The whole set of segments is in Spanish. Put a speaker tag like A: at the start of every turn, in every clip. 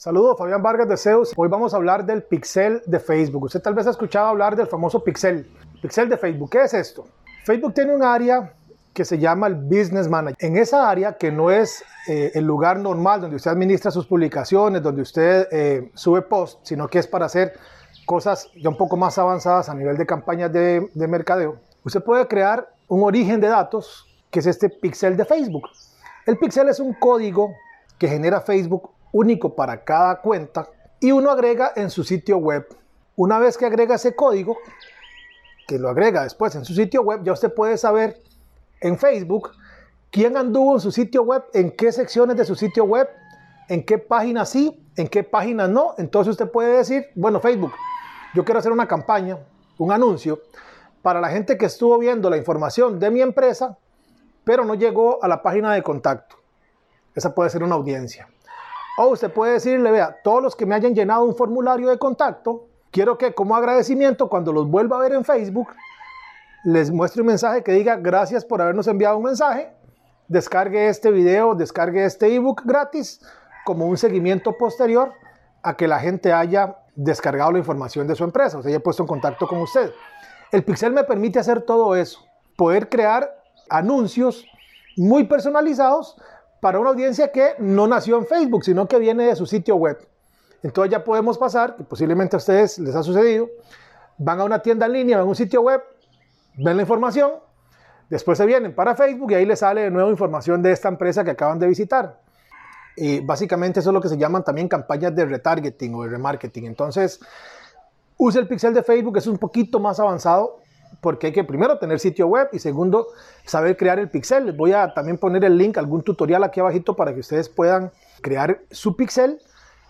A: Saludos, Fabián Vargas de Zeus. Hoy vamos a hablar del pixel de Facebook. Usted tal vez ha escuchado hablar del famoso pixel. Pixel de Facebook, ¿qué es esto? Facebook tiene un área que se llama el Business Manager. En esa área, que no es eh, el lugar normal donde usted administra sus publicaciones, donde usted eh, sube posts, sino que es para hacer cosas ya un poco más avanzadas a nivel de campañas de, de mercadeo, usted puede crear un origen de datos que es este pixel de Facebook. El pixel es un código que genera Facebook único para cada cuenta y uno agrega en su sitio web. Una vez que agrega ese código, que lo agrega después en su sitio web, ya usted puede saber en Facebook quién anduvo en su sitio web, en qué secciones de su sitio web, en qué páginas sí, en qué páginas no. Entonces usted puede decir, bueno, Facebook, yo quiero hacer una campaña, un anuncio, para la gente que estuvo viendo la información de mi empresa, pero no llegó a la página de contacto. Esa puede ser una audiencia. O usted puede decirle, vea, todos los que me hayan llenado un formulario de contacto, quiero que como agradecimiento, cuando los vuelva a ver en Facebook, les muestre un mensaje que diga gracias por habernos enviado un mensaje, descargue este video, descargue este ebook gratis como un seguimiento posterior a que la gente haya descargado la información de su empresa, o sea, haya puesto en contacto con usted. El Pixel me permite hacer todo eso, poder crear anuncios muy personalizados para una audiencia que no nació en Facebook, sino que viene de su sitio web. Entonces ya podemos pasar, que posiblemente a ustedes les ha sucedido, van a una tienda en línea, van a un sitio web, ven la información, después se vienen para Facebook y ahí les sale de nuevo información de esta empresa que acaban de visitar. Y básicamente eso es lo que se llaman también campañas de retargeting o de remarketing. Entonces, use el pixel de Facebook, es un poquito más avanzado porque hay que primero tener sitio web y segundo saber crear el pixel. Les voy a también poner el link, algún tutorial aquí abajito para que ustedes puedan crear su pixel,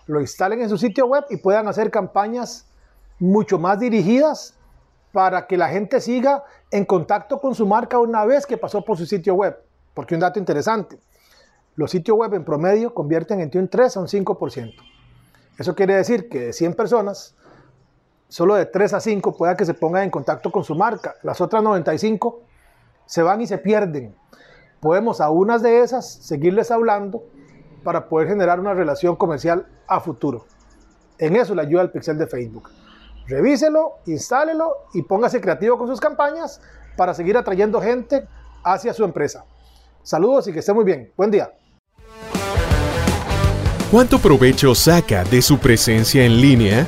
A: lo instalen en su sitio web y puedan hacer campañas mucho más dirigidas para que la gente siga en contacto con su marca una vez que pasó por su sitio web. Porque un dato interesante, los sitios web en promedio convierten entre un 3 a un 5%. Eso quiere decir que de 100 personas, solo de 3 a 5 pueda que se pongan en contacto con su marca. Las otras 95 se van y se pierden. Podemos a unas de esas seguirles hablando para poder generar una relación comercial a futuro. En eso le ayuda el pixel de Facebook. Revíselo, instálelo y póngase creativo con sus campañas para seguir atrayendo gente hacia su empresa. Saludos y que esté muy bien. Buen día.
B: ¿Cuánto provecho saca de su presencia en línea?